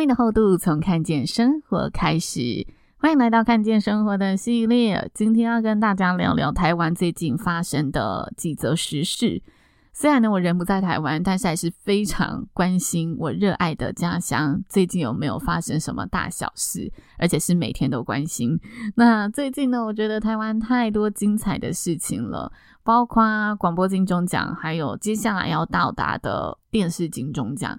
命的厚度从看见生活开始，欢迎来到看见生活的系列。今天要跟大家聊聊台湾最近发生的几则时事。虽然呢，我人不在台湾，但是还是非常关心我热爱的家乡最近有没有发生什么大小事，而且是每天都关心。那最近呢，我觉得台湾太多精彩的事情了，包括广播金钟奖，还有接下来要到达的电视金钟奖。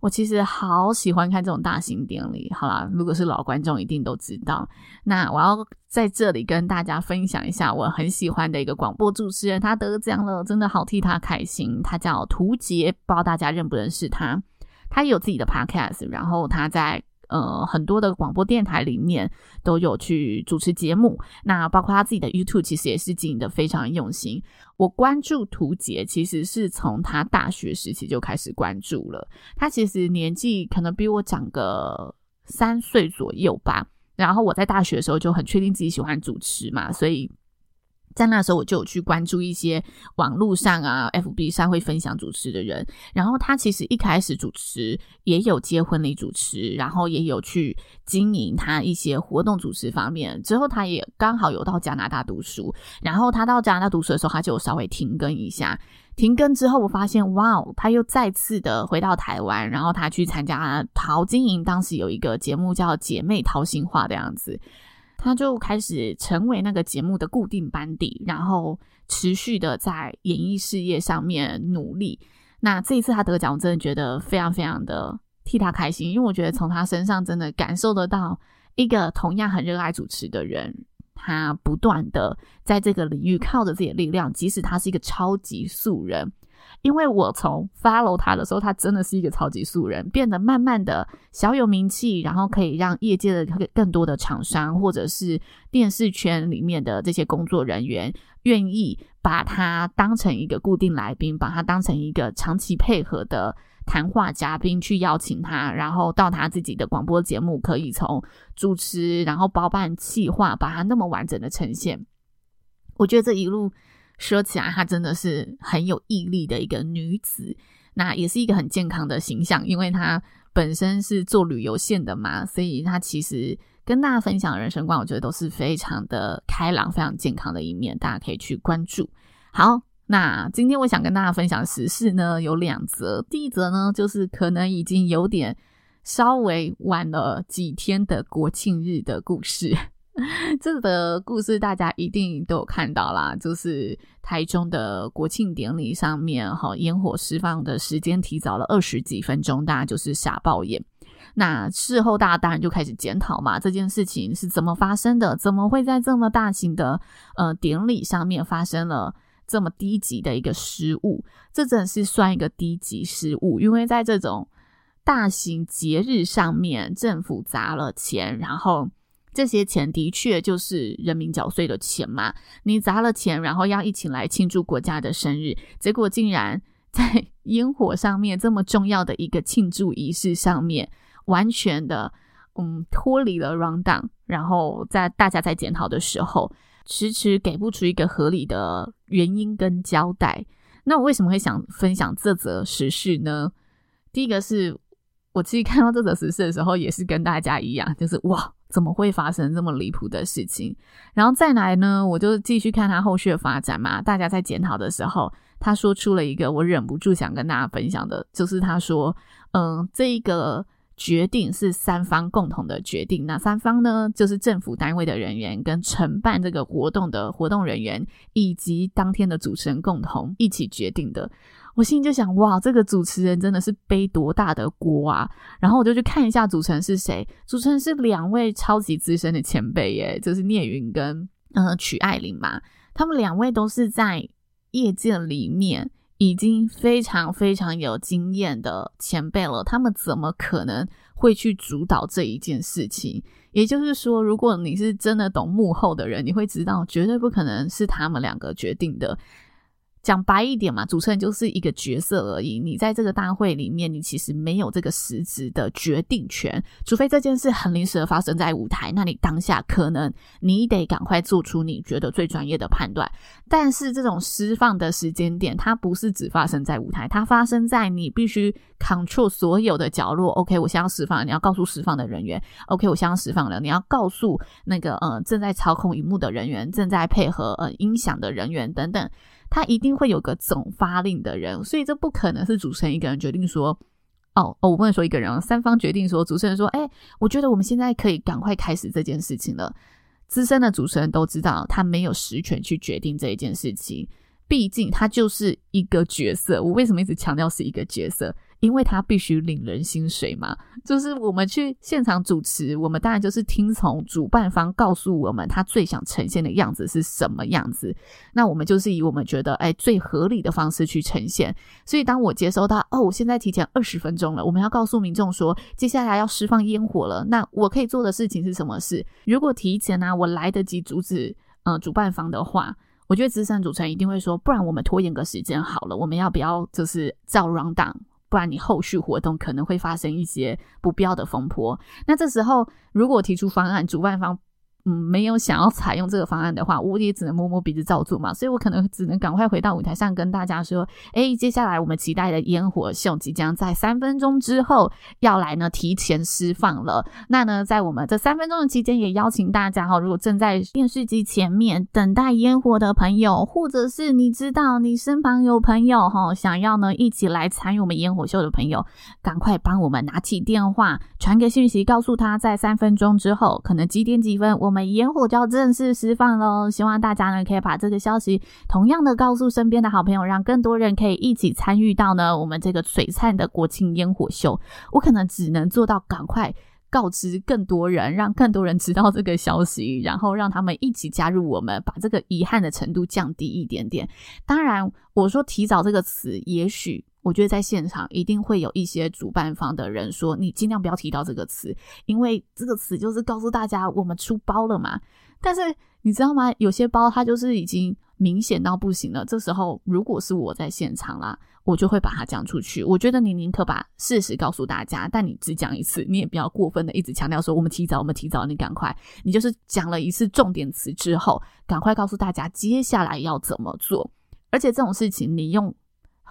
我其实好喜欢看这种大型典礼，好啦，如果是老观众一定都知道。那我要在这里跟大家分享一下我很喜欢的一个广播主持人，他得奖了，真的好替他开心。他叫图杰，不知道大家认不认识他？他也有自己的 podcast，然后他在。呃，很多的广播电台里面都有去主持节目，那包括他自己的 YouTube，其实也是经营的非常用心。我关注图杰，其实是从他大学时期就开始关注了。他其实年纪可能比我长个三岁左右吧。然后我在大学的时候就很确定自己喜欢主持嘛，所以。在那时候，我就有去关注一些网络上啊、FB 上会分享主持的人。然后他其实一开始主持也有接婚礼主持，然后也有去经营他一些活动主持方面。之后他也刚好有到加拿大读书，然后他到加拿大读书的时候，他就稍微停更一下。停更之后，我发现哇，他又再次的回到台湾，然后他去参加陶晶莹当时有一个节目叫《姐妹掏心话》的样子。他就开始成为那个节目的固定班底，然后持续的在演艺事业上面努力。那这一次他得奖，我真的觉得非常非常的替他开心，因为我觉得从他身上真的感受得到一个同样很热爱主持的人，他不断的在这个领域靠着自己的力量，即使他是一个超级素人。因为我从 follow 他的时候，他真的是一个超级素人，变得慢慢的小有名气，然后可以让业界的更多的厂商或者是电视圈里面的这些工作人员愿意把他当成一个固定来宾，把他当成一个长期配合的谈话嘉宾去邀请他，然后到他自己的广播节目，可以从主持，然后包办企划，把他那么完整的呈现。我觉得这一路。说起来，她真的是很有毅力的一个女子，那也是一个很健康的形象，因为她本身是做旅游线的嘛，所以她其实跟大家分享人生观，我觉得都是非常的开朗、非常健康的一面，大家可以去关注。好，那今天我想跟大家分享时事呢，有两则，第一则呢，就是可能已经有点稍微晚了几天的国庆日的故事。这个故事大家一定都有看到啦，就是台中的国庆典礼上面，哈，烟火释放的时间提早了二十几分钟，大家就是傻爆眼。那事后大家当然就开始检讨嘛，这件事情是怎么发生的？怎么会在这么大型的呃典礼上面发生了这么低级的一个失误？这真的是算一个低级失误，因为在这种大型节日上面，政府砸了钱，然后。这些钱的确就是人民缴税的钱嘛，你砸了钱，然后要一起来庆祝国家的生日，结果竟然在烟火上面这么重要的一个庆祝仪式上面，完全的嗯脱离了 rundown，然后在大家在检讨的时候，迟迟给不出一个合理的原因跟交代。那我为什么会想分享这则时事呢？第一个是我其实看到这则时事的时候，也是跟大家一样，就是哇。怎么会发生这么离谱的事情？然后再来呢，我就继续看他后续的发展嘛。大家在检讨的时候，他说出了一个我忍不住想跟大家分享的，就是他说：“嗯，这一个决定是三方共同的决定。那三方呢，就是政府单位的人员、跟承办这个活动的活动人员，以及当天的主持人共同一起决定的。”我心里就想，哇，这个主持人真的是背多大的锅啊！然后我就去看一下主持人是谁，主持人是两位超级资深的前辈耶，就是聂云跟呃曲爱玲嘛，他们两位都是在业界里面已经非常非常有经验的前辈了，他们怎么可能会去主导这一件事情？也就是说，如果你是真的懂幕后的人，你会知道，绝对不可能是他们两个决定的。讲白一点嘛，主持人就是一个角色而已。你在这个大会里面，你其实没有这个实质的决定权，除非这件事很临时的发生在舞台，那你当下可能你得赶快做出你觉得最专业的判断。但是这种释放的时间点，它不是只发生在舞台，它发生在你必须 control 所有的角落。OK，我现在要释放，你要告诉释放的人员。OK，我现在要释放了，你要告诉那个呃正在操控荧幕的人员，正在配合呃音响的人员等等。他一定会有个总发令的人，所以这不可能是主持人一个人决定说，哦哦，我不能说一个人，三方决定说，主持人说，哎，我觉得我们现在可以赶快开始这件事情了。资深的主持人都知道，他没有实权去决定这一件事情，毕竟他就是一个角色。我为什么一直强调是一个角色？因为他必须领人薪水嘛，就是我们去现场主持，我们当然就是听从主办方告诉我们他最想呈现的样子是什么样子，那我们就是以我们觉得哎最合理的方式去呈现。所以当我接收到哦，我现在提前二十分钟了，我们要告诉民众说接下来要释放烟火了，那我可以做的事情是什么事？如果提前呢、啊，我来得及阻止呃主办方的话，我觉得资深主持人一定会说，不然我们拖延个时间好了，我们要不要就是照 rundown？不然你后续活动可能会发生一些不必要的风波。那这时候如果提出方案，主办方。嗯，没有想要采用这个方案的话，我也只能摸摸鼻子照做嘛。所以我可能只能赶快回到舞台上跟大家说：哎，接下来我们期待的烟火秀即将在三分钟之后要来呢，提前释放了。那呢，在我们这三分钟的期间，也邀请大家哈，如果正在电视机前面等待烟火的朋友，或者是你知道你身旁有朋友哈，想要呢一起来参与我们烟火秀的朋友，赶快帮我们拿起电话，传个讯息，告诉他在三分钟之后，可能几点几分我。我们烟火就要正式释放喽！希望大家呢可以把这个消息同样的告诉身边的好朋友，让更多人可以一起参与到呢我们这个璀璨的国庆烟火秀。我可能只能做到赶快告知更多人，让更多人知道这个消息，然后让他们一起加入我们，把这个遗憾的程度降低一点点。当然，我说提早这个词，也许。我觉得在现场一定会有一些主办方的人说：“你尽量不要提到这个词，因为这个词就是告诉大家我们出包了嘛。”但是你知道吗？有些包它就是已经明显到不行了。这时候如果是我在现场啦，我就会把它讲出去。我觉得你宁可把事实告诉大家，但你只讲一次，你也不要过分的一直强调说我们提早，我们提早，你赶快，你就是讲了一次重点词之后，赶快告诉大家接下来要怎么做。而且这种事情你用。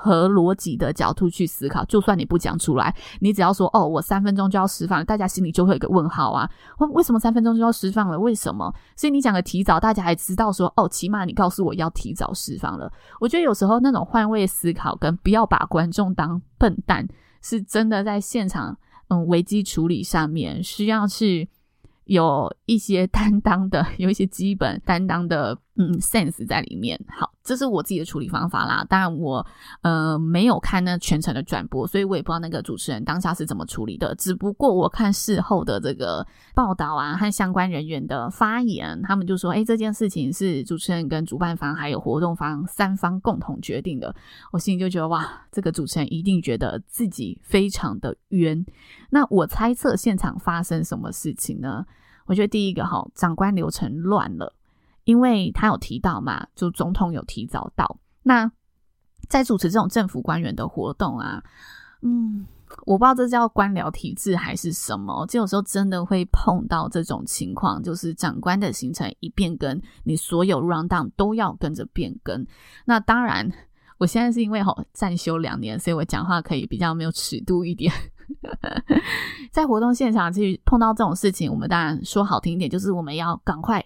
和逻辑的角度去思考，就算你不讲出来，你只要说哦，我三分钟就要释放，大家心里就会有个问号啊。为为什么三分钟就要释放了？为什么？所以你讲的提早，大家还知道说哦，起码你告诉我要提早释放了。我觉得有时候那种换位思考跟不要把观众当笨蛋，是真的在现场嗯危机处理上面需要去有一些担当的，有一些基本担当的嗯 sense 在里面。好。这是我自己的处理方法啦，当然我呃没有看那全程的转播，所以我也不知道那个主持人当下是怎么处理的。只不过我看事后的这个报道啊和相关人员的发言，他们就说：“诶，这件事情是主持人跟主办方还有活动方三方共同决定的。”我心里就觉得哇，这个主持人一定觉得自己非常的冤。那我猜测现场发生什么事情呢？我觉得第一个哈，长官流程乱了。因为他有提到嘛，就总统有提早到。那在主持这种政府官员的活动啊，嗯，我不知道这叫官僚体制还是什么，就有时候真的会碰到这种情况，就是长官的行程一变更，你所有 rundown 都要跟着变更。那当然，我现在是因为吼暂休两年，所以我讲话可以比较没有尺度一点。在活动现场去碰到这种事情，我们当然说好听一点，就是我们要赶快。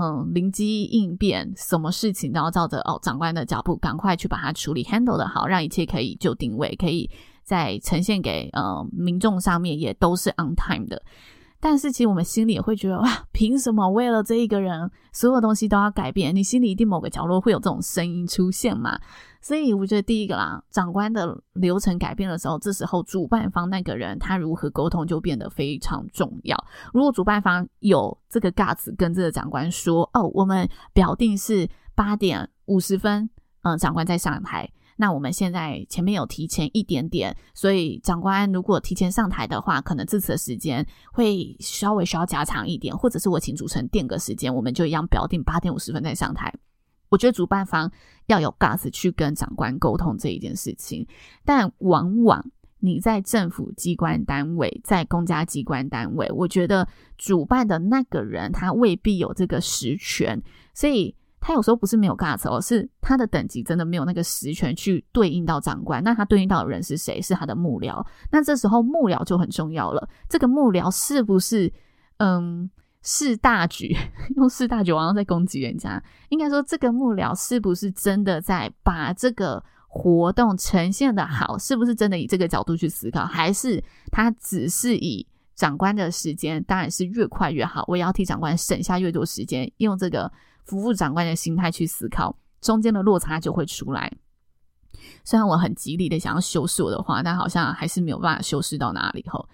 嗯，灵机应变，什么事情都要照着哦长官的脚步，赶快去把它处理，handle 的好，让一切可以就定位，可以在呈现给呃民众上面也都是 on time 的。但是其实我们心里也会觉得，哇，凭什么为了这一个人，所有东西都要改变？你心里一定某个角落会有这种声音出现嘛？所以我觉得第一个啦，长官的流程改变的时候，这时候主办方那个人他如何沟通就变得非常重要。如果主办方有这个 guts 跟这个长官说，哦，我们表定是八点五十分，嗯、长官在上台。那我们现在前面有提前一点点，所以长官如果提前上台的话，可能这次的时间会稍微需要加长一点，或者是我请主持人垫个时间，我们就一样表定八点五十分再上台。我觉得主办方要有 guts 去跟长官沟通这一件事情，但往往你在政府机关单位，在公家机关单位，我觉得主办的那个人他未必有这个实权，所以。他有时候不是没有尬词，而，是他的等级真的没有那个实权去对应到长官。那他对应到的人是谁？是他的幕僚。那这时候幕僚就很重要了。这个幕僚是不是嗯识大局？用识大局好像在攻击人家。应该说，这个幕僚是不是真的在把这个活动呈现得好？是不是真的以这个角度去思考？还是他只是以长官的时间？当然是越快越好。我也要替长官省下越多时间，用这个。服务长官的心态去思考，中间的落差就会出来。虽然我很极力的想要修饰我的话，但好像还是没有办法修饰到哪里吼。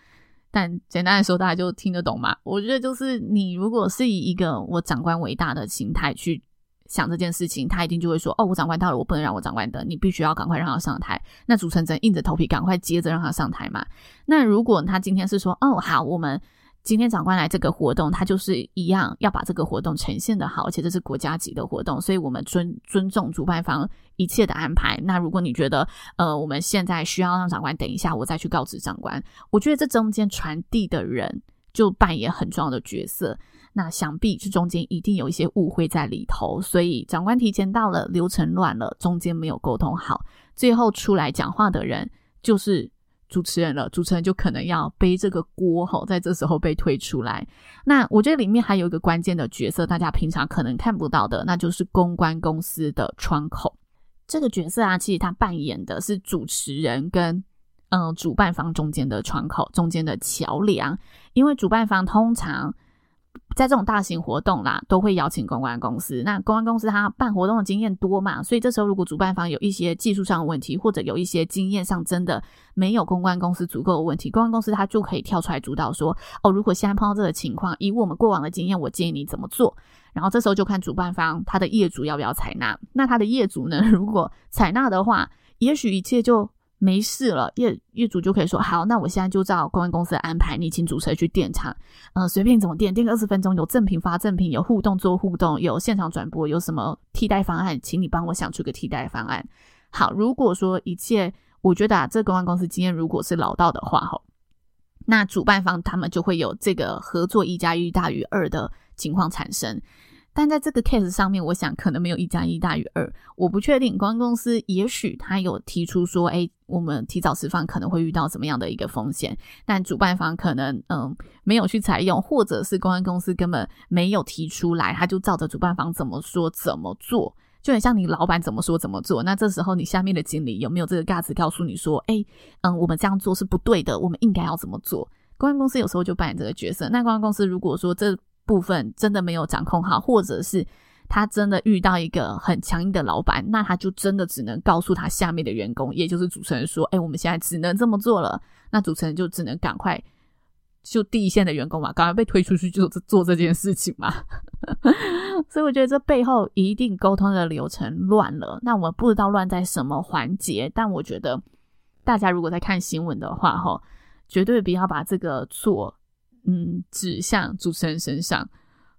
但简单来说，大家就听得懂嘛？我觉得就是你如果是以一个我长官为大的心态去想这件事情，他一定就会说：“哦，我长官到了，我不能让我长官等，你必须要赶快让他上台。”那主持人硬着头皮赶快接着让他上台嘛。那如果他今天是说：“哦，好，我们。”今天长官来这个活动，他就是一样要把这个活动呈现的好，而且这是国家级的活动，所以我们尊尊重主办方一切的安排。那如果你觉得，呃，我们现在需要让长官等一下，我再去告知长官。我觉得这中间传递的人就扮演很重要的角色。那想必这中间一定有一些误会在里头，所以长官提前到了，流程乱了，中间没有沟通好，最后出来讲话的人就是。主持人了，主持人就可能要背这个锅吼，在这时候被推出来。那我觉得里面还有一个关键的角色，大家平常可能看不到的，那就是公关公司的窗口。这个角色啊，其实他扮演的是主持人跟嗯、主办方中间的窗口，中间的桥梁。因为主办方通常。在这种大型活动啦，都会邀请公关公司。那公关公司它办活动的经验多嘛，所以这时候如果主办方有一些技术上的问题，或者有一些经验上真的没有公关公司足够的问题，公关公司它就可以跳出来主导说：哦，如果现在碰到这个情况，以我们过往的经验，我建议你怎么做。然后这时候就看主办方他的业主要不要采纳。那他的业主呢，如果采纳的话，也许一切就。没事了，业业主就可以说好，那我现在就照公关公司的安排，你请主持人去电场，嗯、呃，随便怎么垫，垫个二十分钟，有赠品发赠品，有互动做互动，有现场转播，有什么替代方案，请你帮我想出个替代方案。好，如果说一切，我觉得啊，这公关公司经验如果是老道的话，哈，那主办方他们就会有这个合作一加一大于二的情况产生。但在这个 case 上面，我想可能没有一加一大于二，我不确定。公安公司也许他有提出说，哎，我们提早释放可能会遇到怎么样的一个风险，但主办方可能嗯没有去采用，或者是公安公司根本没有提出来，他就照着主办方怎么说怎么做，就很像你老板怎么说怎么做。那这时候你下面的经理有没有这个 guts 告诉你说，哎，嗯，我们这样做是不对的，我们应该要怎么做？公关公司有时候就扮演这个角色。那公关公司如果说这部分真的没有掌控好，或者是他真的遇到一个很强硬的老板，那他就真的只能告诉他下面的员工，也就是主持人说：“哎，我们现在只能这么做了。”那主持人就只能赶快就第一线的员工嘛，赶快被推出去就做这件事情嘛。所以我觉得这背后一定沟通的流程乱了。那我们不知道乱在什么环节，但我觉得大家如果在看新闻的话，哈，绝对不要把这个错。嗯，指向主持人身上，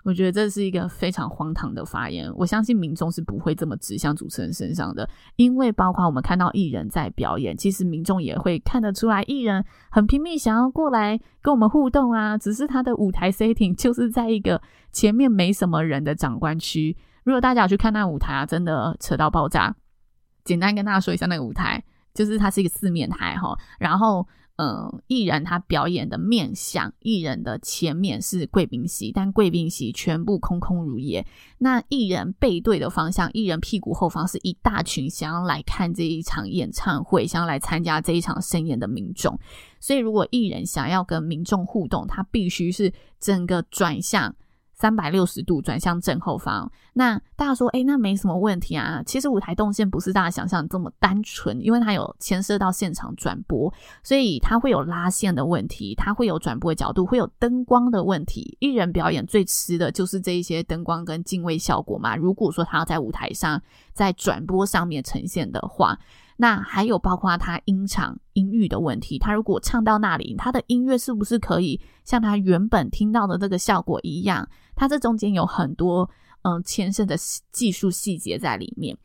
我觉得这是一个非常荒唐的发言。我相信民众是不会这么指向主持人身上的，因为包括我们看到艺人在表演，其实民众也会看得出来，艺人很拼命想要过来跟我们互动啊。只是他的舞台 setting 就是在一个前面没什么人的长官区。如果大家有去看那舞台啊，真的扯到爆炸。简单跟大家说一下那个舞台，就是它是一个四面台哈，然后。嗯，艺人他表演的面向，艺人的前面是贵宾席，但贵宾席全部空空如也。那艺人背对的方向，艺人屁股后方是一大群想要来看这一场演唱会、想要来参加这一场盛宴的民众。所以，如果艺人想要跟民众互动，他必须是整个转向。三百六十度转向正后方，那大家说，诶，那没什么问题啊。其实舞台动线不是大家想象这么单纯，因为它有牵涉到现场转播，所以它会有拉线的问题，它会有转播的角度，会有灯光的问题。艺人表演最吃的就是这一些灯光跟敬畏效果嘛。如果说他要在舞台上，在转播上面呈现的话。那还有包括他音场音域的问题，他如果唱到那里，他的音乐是不是可以像他原本听到的这个效果一样？它这中间有很多嗯牵涉的技术细节在里面。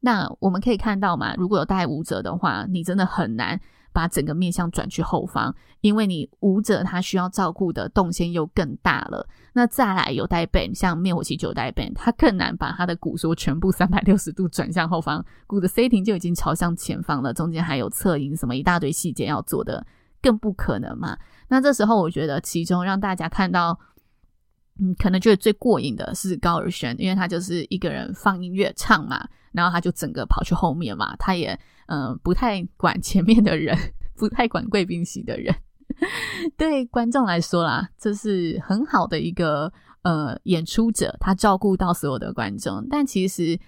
那我们可以看到嘛，如果有带舞者的话，你真的很难。把整个面向转去后方，因为你舞者他需要照顾的动线又更大了。那再来有带 band，像灭火器就有带 band，他更难把他的鼓说全部三百六十度转向后方，鼓的 setting 就已经朝向前方了，中间还有侧影什么一大堆细节要做的，更不可能嘛。那这时候我觉得其中让大家看到，嗯，可能觉得最过瘾的是高尔宣，因为他就是一个人放音乐唱嘛，然后他就整个跑去后面嘛，他也。嗯、不太管前面的人，不太管贵宾席的人。对观众来说啦，这是很好的一个呃演出者，他照顾到所有的观众。但其实，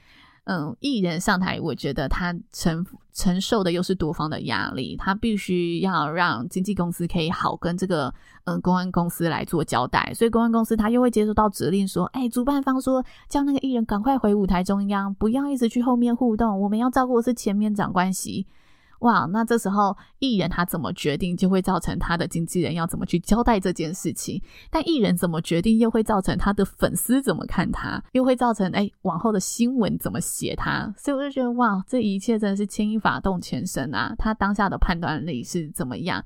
嗯、艺人上台，我觉得他承承受的又是多方的压力，他必须要让经纪公司可以好跟这个嗯、公安公司来做交代，所以公安公司他又会接收到指令说，哎，主办方说叫那个艺人赶快回舞台中央，不要一直去后面互动，我们要照顾的是前面长关系。哇，那这时候艺人他怎么决定，就会造成他的经纪人要怎么去交代这件事情。但艺人怎么决定，又会造成他的粉丝怎么看他，又会造成诶往后的新闻怎么写他。所以我就觉得哇，这一切真的是牵一发动全身啊！他当下的判断力是怎么样，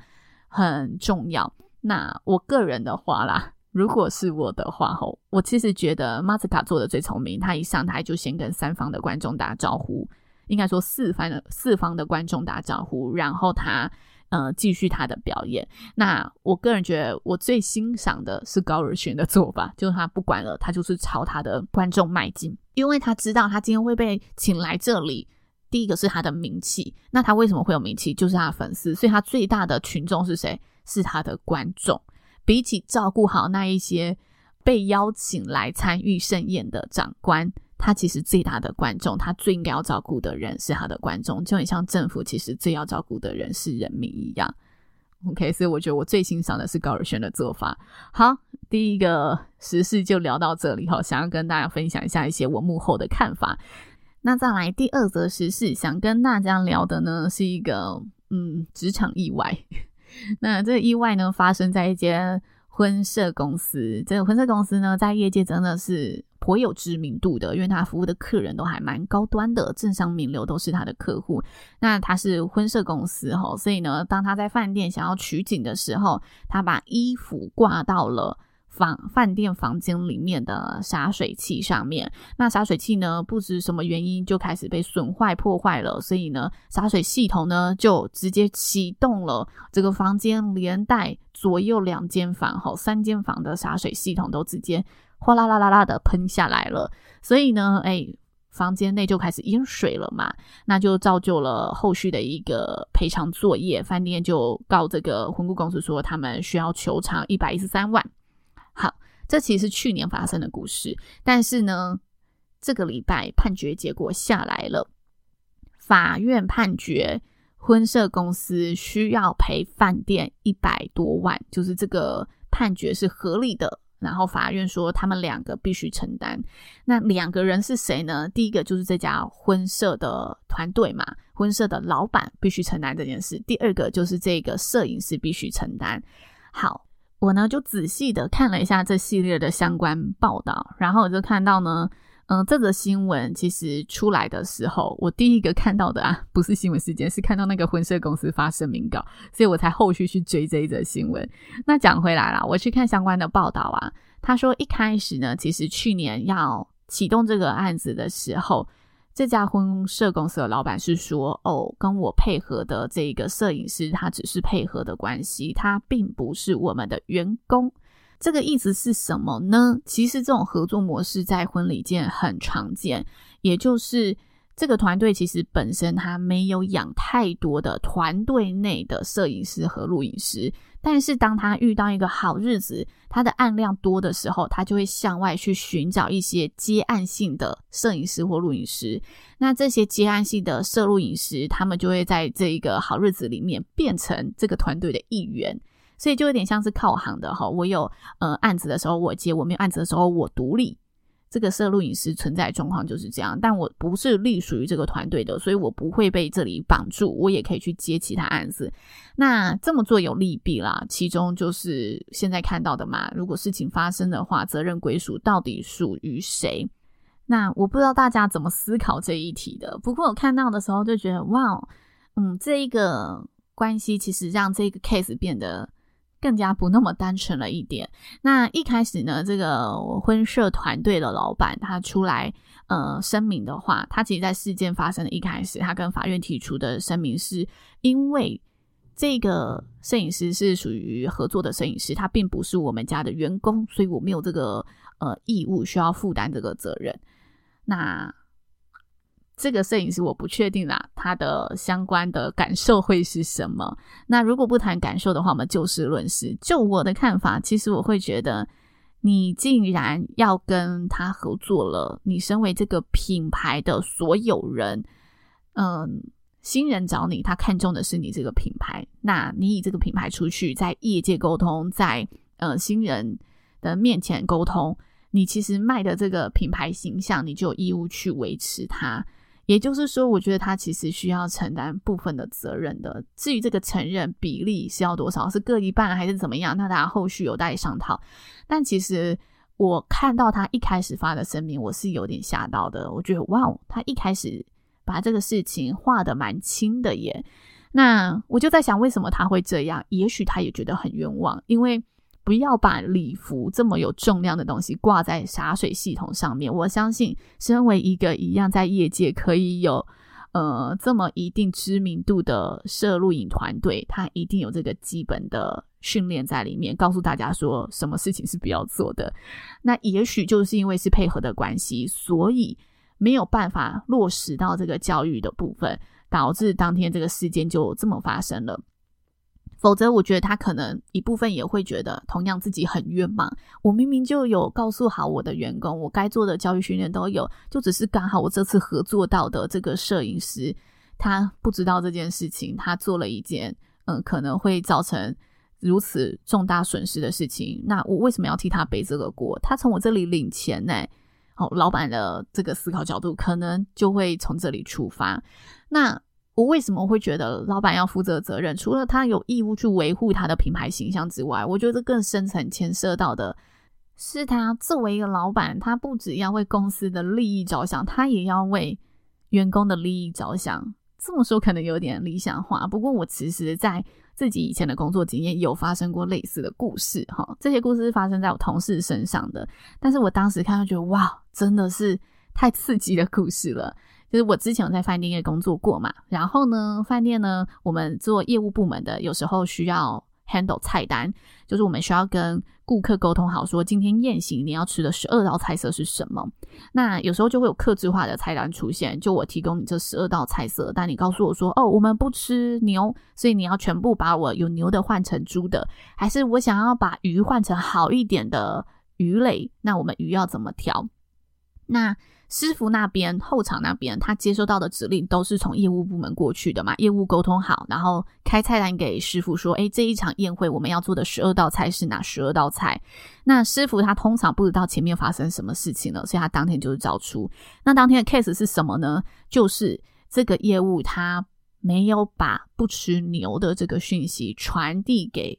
很重要。那我个人的话啦，如果是我的话吼，我其实觉得马斯卡做的最聪明，他一上台就先跟三方的观众打招呼。应该说四方的四方的观众打招呼，然后他呃继续他的表演。那我个人觉得我最欣赏的是高尔宣的做法，就是他不管了，他就是朝他的观众迈进，因为他知道他今天会被请来这里。第一个是他的名气，那他为什么会有名气？就是他的粉丝，所以他最大的群众是谁？是他的观众。比起照顾好那一些被邀请来参与盛宴的长官。他其实最大的观众，他最应该要照顾的人是他的观众，就很像政府其实最要照顾的人是人民一样。OK，所以我觉得我最欣赏的是高尔宣的做法。好，第一个时事就聊到这里哈，想要跟大家分享一下一些我幕后的看法。那再来第二则时事，想跟大家聊的呢是一个嗯职场意外。那这个意外呢发生在一间婚摄公司，这个婚摄公司呢在业界真的是。颇有知名度的，因为他服务的客人都还蛮高端的，政商名流都是他的客户。那他是婚摄公司哈，所以呢，当他在饭店想要取景的时候，他把衣服挂到了房饭店房间里面的洒水器上面。那洒水器呢，不知什么原因就开始被损坏破坏了，所以呢，洒水系统呢就直接启动了这个房间，连带左右两间房哈，三间房的洒水系统都直接。哗啦啦啦啦的喷下来了，所以呢，哎，房间内就开始淹水了嘛，那就造就了后续的一个赔偿作业，饭店就告这个婚顾公司说他们需要求偿一百一十三万。好，这其实是去年发生的故事，但是呢，这个礼拜判决结果下来了，法院判决婚摄公司需要赔饭店一百多万，就是这个判决是合理的。然后法院说，他们两个必须承担。那两个人是谁呢？第一个就是这家婚摄的团队嘛，婚摄的老板必须承担这件事。第二个就是这个摄影师必须承担。好，我呢就仔细的看了一下这系列的相关报道，然后我就看到呢。嗯，这则新闻其实出来的时候，我第一个看到的啊，不是新闻事件，是看到那个婚社公司发声明稿，所以我才后续去追这一则新闻。那讲回来啦，我去看相关的报道啊，他说一开始呢，其实去年要启动这个案子的时候，这家婚摄公司的老板是说：“哦，跟我配合的这个摄影师，他只是配合的关系，他并不是我们的员工。”这个意思是什么呢？其实这种合作模式在婚礼界很常见，也就是这个团队其实本身他没有养太多的团队内的摄影师和录影师。但是当他遇到一个好日子，他的案量多的时候，他就会向外去寻找一些接案性的摄影师或录影师。那这些接案性的摄录影师，他们就会在这一个好日子里面变成这个团队的一员。所以就有点像是靠行的哈，我有呃案子的时候我接，我没有案子的时候我独立。这个摄录影师存在状况就是这样，但我不是隶属于这个团队的，所以我不会被这里绑住，我也可以去接其他案子。那这么做有利弊啦，其中就是现在看到的嘛，如果事情发生的话，责任归属到底属于谁？那我不知道大家怎么思考这一题的。不过我看到的时候就觉得，哇，嗯，这一个关系其实让这个 case 变得。更加不那么单纯了一点。那一开始呢，这个婚摄团队的老板他出来呃声明的话，他其实在事件发生的一开始，他跟法院提出的声明是，因为这个摄影师是属于合作的摄影师，他并不是我们家的员工，所以我没有这个呃义务需要负担这个责任。那这个摄影师我不确定啦，他的相关的感受会是什么？那如果不谈感受的话，我们就事论事。就我的看法，其实我会觉得，你既然要跟他合作了，你身为这个品牌的所有人，嗯，新人找你，他看中的是你这个品牌，那你以这个品牌出去，在业界沟通，在呃新人的面前沟通，你其实卖的这个品牌形象，你就有义务去维持它。也就是说，我觉得他其实需要承担部分的责任的。至于这个承认比例是要多少，是各一半还是怎么样，那大家后续有待商讨。但其实我看到他一开始发的声明，我是有点吓到的。我觉得哇，他一开始把这个事情画得蛮轻的耶。那我就在想，为什么他会这样？也许他也觉得很冤枉，因为。不要把礼服这么有重量的东西挂在洒水系统上面。我相信，身为一个一样在业界可以有呃这么一定知名度的摄录影团队，他一定有这个基本的训练在里面，告诉大家说什么事情是不要做的。那也许就是因为是配合的关系，所以没有办法落实到这个教育的部分，导致当天这个事件就这么发生了。否则，我觉得他可能一部分也会觉得，同样自己很冤枉。我明明就有告诉好我的员工，我该做的教育训练都有，就只是刚好我这次合作到的这个摄影师，他不知道这件事情，他做了一件嗯可能会造成如此重大损失的事情。那我为什么要替他背这个锅？他从我这里领钱呢？哦，老板的这个思考角度可能就会从这里出发。那。我为什么会觉得老板要负责责任？除了他有义务去维护他的品牌形象之外，我觉得更深层牵涉到的是，他作为一个老板，他不只要为公司的利益着想，他也要为员工的利益着想。这么说可能有点理想化，不过我其实在自己以前的工作经验有发生过类似的故事，哈，这些故事是发生在我同事身上的，但是我当时看到觉得，哇，真的是太刺激的故事了。就是我之前有在饭店业工作过嘛，然后呢，饭店呢，我们做业务部门的，有时候需要 handle 菜单，就是我们需要跟顾客沟通好，说今天宴席你要吃的十二道菜色是什么。那有时候就会有客制化的菜单出现，就我提供你这十二道菜色，但你告诉我说，哦，我们不吃牛，所以你要全部把我有牛的换成猪的，还是我想要把鱼换成好一点的鱼类，那我们鱼要怎么调？那师傅那边、后场那边，他接收到的指令都是从业务部门过去的嘛？业务沟通好，然后开菜单给师傅说：“诶，这一场宴会我们要做的十二道菜是哪十二道菜？”那师傅他通常不知道前面发生什么事情了，所以他当天就是照出。那当天的 case 是什么呢？就是这个业务他没有把不吃牛的这个讯息传递给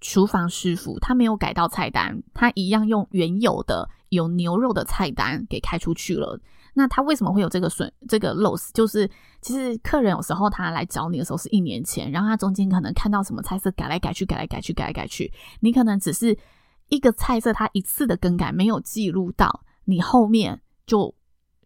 厨房师傅，他没有改到菜单，他一样用原有的。有牛肉的菜单给开出去了，那他为什么会有这个损这个 loss？就是其实客人有时候他来找你的时候是一年前，然后他中间可能看到什么菜色改来改去，改来改去，改来改去，你可能只是一个菜色他一次的更改没有记录到，你后面就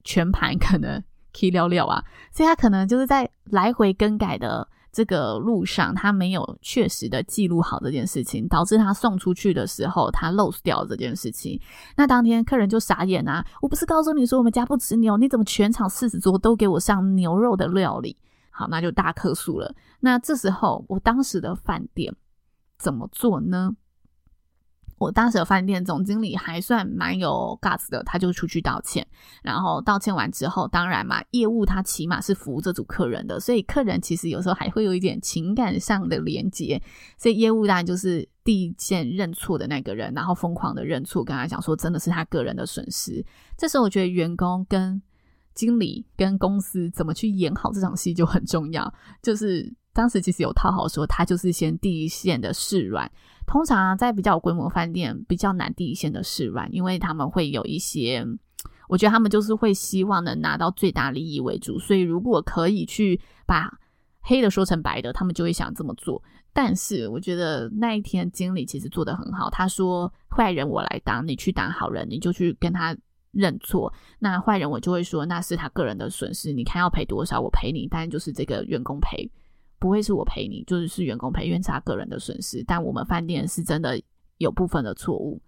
全盘 可能可以聊聊啊，所以他可能就是在来回更改的这个路上，他没有确实的记录好这件事情，导致他送出去的时候他 lose 掉这件事情。那当天客人就傻眼啊！我不是告诉你说我们家不吃牛，你怎么全场四十桌都给我上牛肉的料理？好，那就大客诉了。那这时候我当时的饭店怎么做呢？我当时的饭店总经理还算蛮有 guts 的，他就出去道歉，然后道歉完之后，当然嘛，业务他起码是服务这组客人的，所以客人其实有时候还会有一点情感上的连接，所以业务当然就是第一件认错的那个人，然后疯狂的认错，跟他讲说真的是他个人的损失。这时候我觉得员工跟经理跟公司怎么去演好这场戏就很重要，就是当时其实有套好说，他就是先第一线的示软。通常啊，在比较有规模饭店，比较难第一线的示软，因为他们会有一些，我觉得他们就是会希望能拿到最大利益为主，所以如果可以去把黑的说成白的，他们就会想这么做。但是我觉得那一天经理其实做的很好，他说坏人我来当，你去当好人，你就去跟他认错。那坏人我就会说那是他个人的损失，你看要赔多少我赔你，当然就是这个员工赔。不会是我赔你，就是是员工赔，因为是他个人的损失。但我们饭店是真的有部分的错误。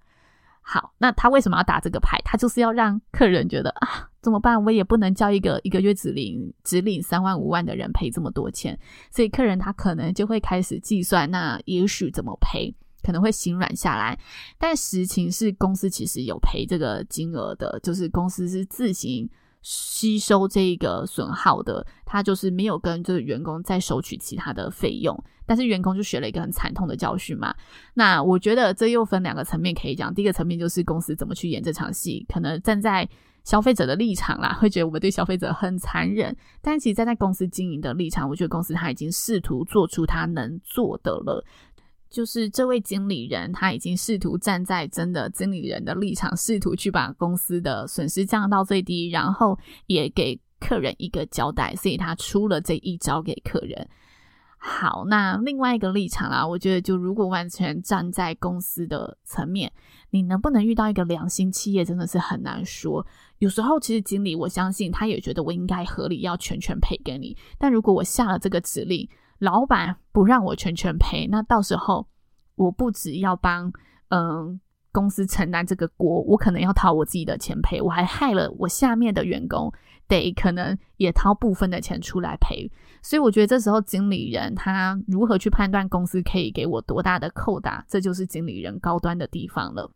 好，那他为什么要打这个牌？他就是要让客人觉得啊，怎么办？我也不能叫一个一个月只领只领三万五万的人赔这么多钱，所以客人他可能就会开始计算，那也许怎么赔，可能会心软下来。但实情是公司其实有赔这个金额的，就是公司是自行。吸收这个损耗的，他就是没有跟这个员工再收取其他的费用，但是员工就学了一个很惨痛的教训嘛。那我觉得这又分两个层面可以讲，第一个层面就是公司怎么去演这场戏，可能站在消费者的立场啦，会觉得我们对消费者很残忍，但其实站在公司经营的立场，我觉得公司他已经试图做出他能做的了。就是这位经理人，他已经试图站在真的经理人的立场，试图去把公司的损失降到最低，然后也给客人一个交代，所以他出了这一招给客人。好，那另外一个立场啊，我觉得就如果完全站在公司的层面，你能不能遇到一个良心企业，真的是很难说。有时候其实经理，我相信他也觉得我应该合理要全权赔给你，但如果我下了这个指令。老板不让我全权赔，那到时候我不只要帮嗯公司承担这个锅，我可能要掏我自己的钱赔，我还害了我下面的员工，得可能也掏部分的钱出来赔。所以我觉得这时候经理人他如何去判断公司可以给我多大的扣打，这就是经理人高端的地方了。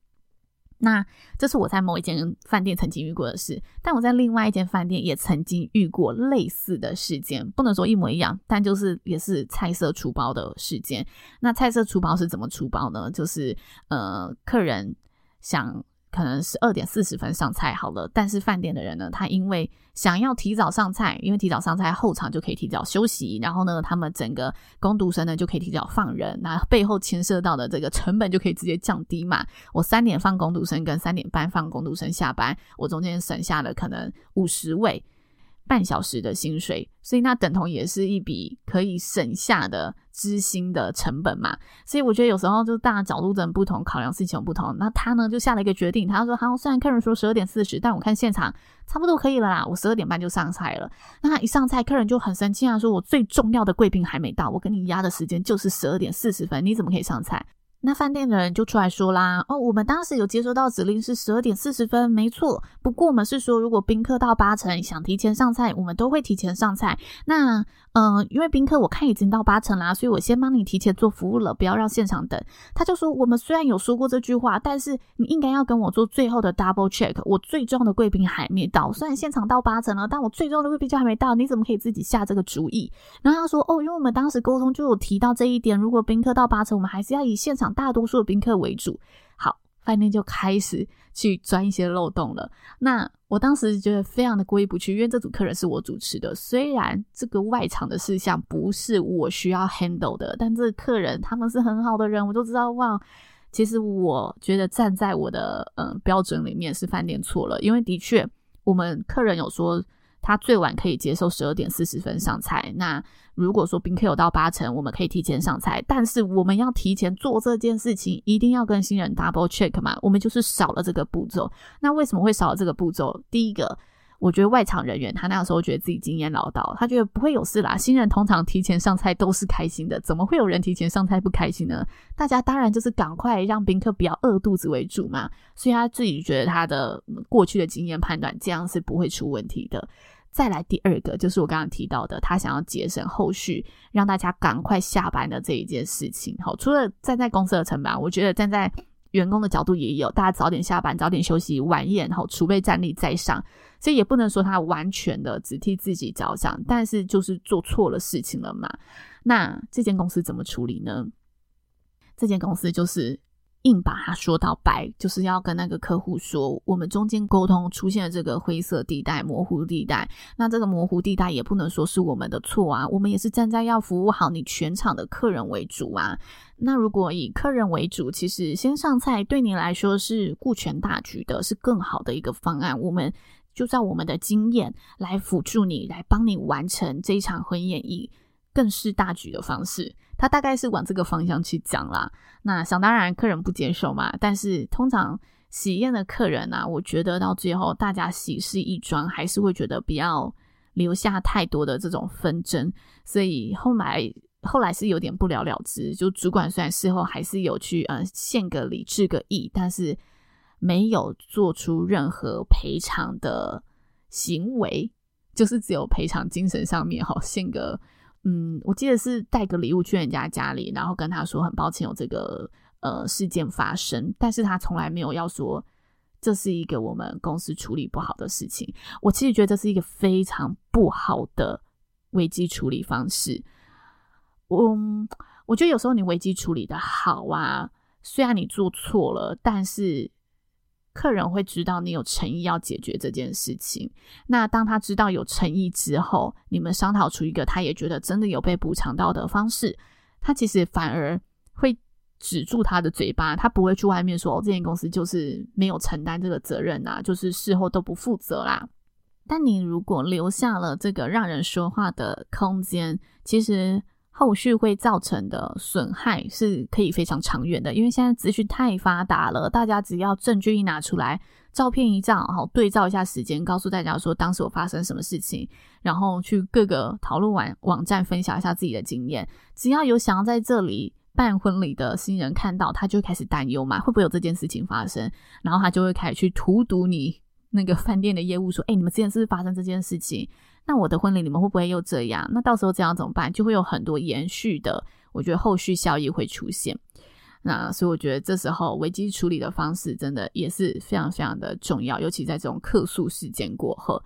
那这是我在某一间饭店曾经遇过的事，但我在另外一间饭店也曾经遇过类似的事件，不能说一模一样，但就是也是菜色出包的事件。那菜色出包是怎么出包呢？就是呃，客人想。可能十二点四十分上菜好了，但是饭店的人呢，他因为想要提早上菜，因为提早上菜后场就可以提早休息，然后呢，他们整个工读生呢就可以提早放人，那背后牵涉到的这个成本就可以直接降低嘛。我三点放工读生跟三点半放工读生下班，我中间省下了可能五十位。半小时的薪水，所以那等同也是一笔可以省下的知心的成本嘛。所以我觉得有时候就大家角度真的不同，考量事情不同。那他呢就下了一个决定，他说：“好，虽然客人说十二点四十，但我看现场差不多可以了啦，我十二点半就上菜了。”那他一上菜，客人就很生气啊，说：“我最重要的贵宾还没到，我跟你压的时间就是十二点四十分，你怎么可以上菜？”那饭店的人就出来说啦，哦，我们当时有接收到指令是十二点四十分，没错。不过我们是说，如果宾客到八成想提前上菜，我们都会提前上菜。那，嗯、因为宾客我看已经到八成啦，所以我先帮你提前做服务了，不要让现场等。他就说，我们虽然有说过这句话，但是你应该要跟我做最后的 double check。我最重要的贵宾还没到，虽然现场到八成了，但我最重要的贵宾就还没到，你怎么可以自己下这个主意？然后他说，哦，因为我们当时沟通就有提到这一点，如果宾客到八成，我们还是要以现场。大多数的宾客为主，好，饭店就开始去钻一些漏洞了。那我当时觉得非常的过意不去，因为这组客人是我主持的，虽然这个外场的事项不是我需要 handle 的，但这客人他们是很好的人，我就知道哇，其实我觉得站在我的嗯标准里面是饭店错了，因为的确我们客人有说。他最晚可以接受十二点四十分上菜。那如果说宾客有到八成，我们可以提前上菜。但是我们要提前做这件事情，一定要跟新人 double check 嘛。我们就是少了这个步骤。那为什么会少了这个步骤？第一个，我觉得外场人员他那个时候觉得自己经验老道，他觉得不会有事啦。新人通常提前上菜都是开心的，怎么会有人提前上菜不开心呢？大家当然就是赶快让宾客不要饿肚子为主嘛。所以他自己觉得他的过去的经验判断这样是不会出问题的。再来第二个就是我刚刚提到的，他想要节省后续让大家赶快下班的这一件事情。好，除了站在公司的成本，我觉得站在员工的角度也有，大家早点下班，早点休息，晚宴，好，储备战力再上。所以也不能说他完全的只替自己着想，但是就是做错了事情了嘛。那这间公司怎么处理呢？这间公司就是。硬把它说到白，就是要跟那个客户说，我们中间沟通出现了这个灰色地带、模糊地带。那这个模糊地带也不能说是我们的错啊，我们也是站在要服务好你全场的客人为主啊。那如果以客人为主，其实先上菜对你来说是顾全大局的，是更好的一个方案。我们就照我们的经验来辅助你，来帮你完成这一场婚宴，以更是大局的方式。他大概是往这个方向去讲啦，那想当然客人不接受嘛，但是通常喜宴的客人啊，我觉得到最后大家喜事一桩，还是会觉得不要留下太多的这种纷争，所以后来后来是有点不了了之。就主管虽然事后还是有去呃献个礼致个意，但是没有做出任何赔偿的行为，就是只有赔偿精神上面哈献个。嗯，我记得是带个礼物去人家家里，然后跟他说很抱歉有这个呃事件发生，但是他从来没有要说这是一个我们公司处理不好的事情。我其实觉得这是一个非常不好的危机处理方式。我我觉得有时候你危机处理的好啊，虽然你做错了，但是。客人会知道你有诚意要解决这件事情。那当他知道有诚意之后，你们商讨出一个他也觉得真的有被补偿到的方式，他其实反而会止住他的嘴巴，他不会去外面说，哦，这间公司就是没有承担这个责任啊，就是事后都不负责啦。但你如果留下了这个让人说话的空间，其实。后续会造成的损害是可以非常长远的，因为现在资讯太发达了，大家只要证据一拿出来，照片一照，好对照一下时间，告诉大家说当时我发生什么事情，然后去各个讨论网网站分享一下自己的经验。只要有想要在这里办婚礼的新人看到，他就开始担忧嘛，会不会有这件事情发生？然后他就会开始去荼毒你那个饭店的业务，说：“哎，你们之前是不是发生这件事情？”那我的婚礼你们会不会又这样？那到时候这样怎么办？就会有很多延续的，我觉得后续效益会出现。那所以我觉得这时候危机处理的方式真的也是非常非常的重要，尤其在这种客诉事件过后。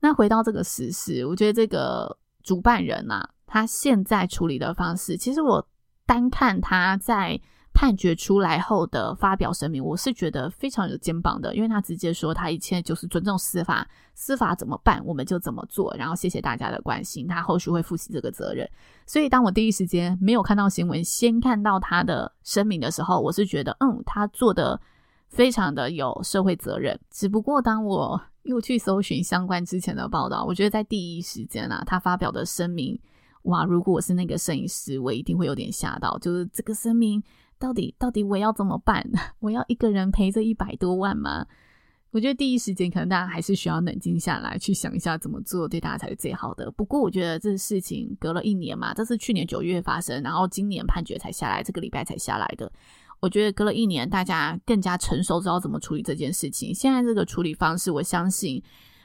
那回到这个时事，我觉得这个主办人呐、他现在处理的方式，其实我单看他在。判决出来后的发表声明，我是觉得非常有肩膀的，因为他直接说他一切就是尊重司法，司法怎么办我们就怎么做，然后谢谢大家的关心，他后续会负起这个责任。所以当我第一时间没有看到新闻，先看到他的声明的时候，我是觉得嗯，他做的非常的有社会责任。只不过当我又去搜寻相关之前的报道，我觉得在第一时间啊，他发表的声明，哇，如果我是那个摄影师，我一定会有点吓到，就是这个声明。到底到底我要怎么办？我要一个人赔这一百多万吗？我觉得第一时间可能大家还是需要冷静下来，去想一下怎么做对大家才是最好的。不过我觉得这事情隔了一年嘛，这是去年九月发生，然后今年判决才下来，这个礼拜才下来的。我觉得隔了一年，大家更加成熟，知道怎么处理这件事情。现在这个处理方式，我相信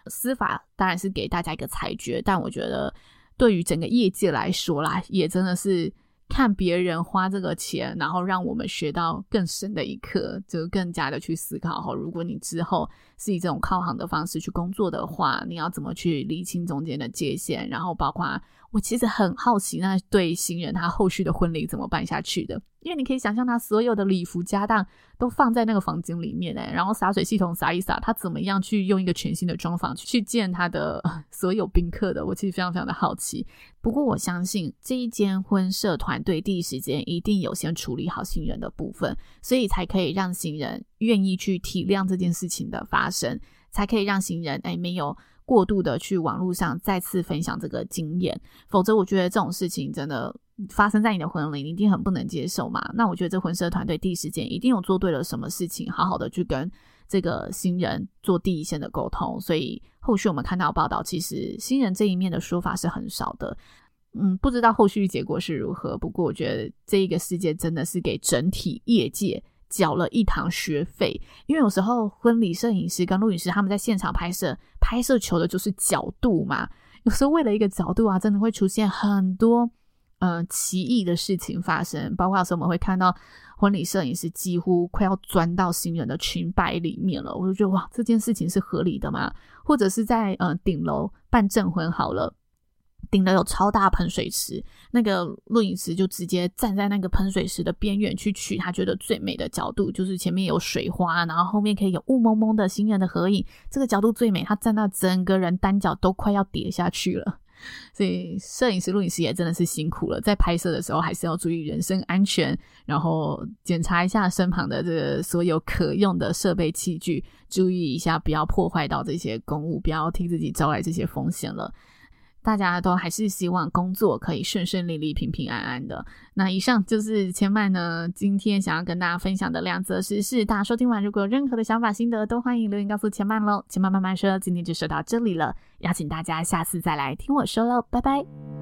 司法当然是给大家一个裁决，但我觉得对于整个业界来说啦，也真的是。看别人花这个钱，然后让我们学到更深的一课，就更加的去思考哈。如果你之后是以这种靠行的方式去工作的话，你要怎么去理清中间的界限？然后包括我其实很好奇，那对新人他后续的婚礼怎么办下去的？因为你可以想象，他所有的礼服家当都放在那个房间里面，哎，然后洒水系统洒一洒，他怎么样去用一个全新的装潢去见他的 所有宾客的？我其实非常非常的好奇。不过我相信这一间婚摄团队第一时间一定有先处理好新人的部分，所以才可以让新人愿意去体谅这件事情的发生，才可以让新人哎没有过度的去网络上再次分享这个经验。否则，我觉得这种事情真的。发生在你的婚礼，你一定很不能接受嘛？那我觉得这婚摄团队第一时间一定有做对了什么事情，好好的去跟这个新人做第一线的沟通，所以后续我们看到报道，其实新人这一面的说法是很少的。嗯，不知道后续结果是如何。不过我觉得这一个事件真的是给整体业界缴了一堂学费，因为有时候婚礼摄影师跟录影师他们在现场拍摄，拍摄求的就是角度嘛。有时候为了一个角度啊，真的会出现很多嗯、奇异的事情发生。包括有时候我们会看到婚礼摄影师几乎快要钻到新人的裙摆里面了，我就觉得哇，这件事情是合理的吗？或者是在呃顶楼办证婚好了。顶了有超大喷水池，那个录影师就直接站在那个喷水池的边缘去取他觉得最美的角度，就是前面有水花，然后后面可以有雾蒙蒙的新人的合影，这个角度最美。他站到整个人单脚都快要跌下去了，所以摄影师、录影师也真的是辛苦了，在拍摄的时候还是要注意人身安全，然后检查一下身旁的这个所有可用的设备器具，注意一下不要破坏到这些公物，不要替自己招来这些风险了。大家都还是希望工作可以顺顺利利、平平安安的。那以上就是千嫚呢今天想要跟大家分享的两则时事。大家收听完，如果有任何的想法、心得，都欢迎留言告诉千嫚喽。千嫚慢慢说，今天就说到这里了，邀请大家下次再来听我说喽，拜拜。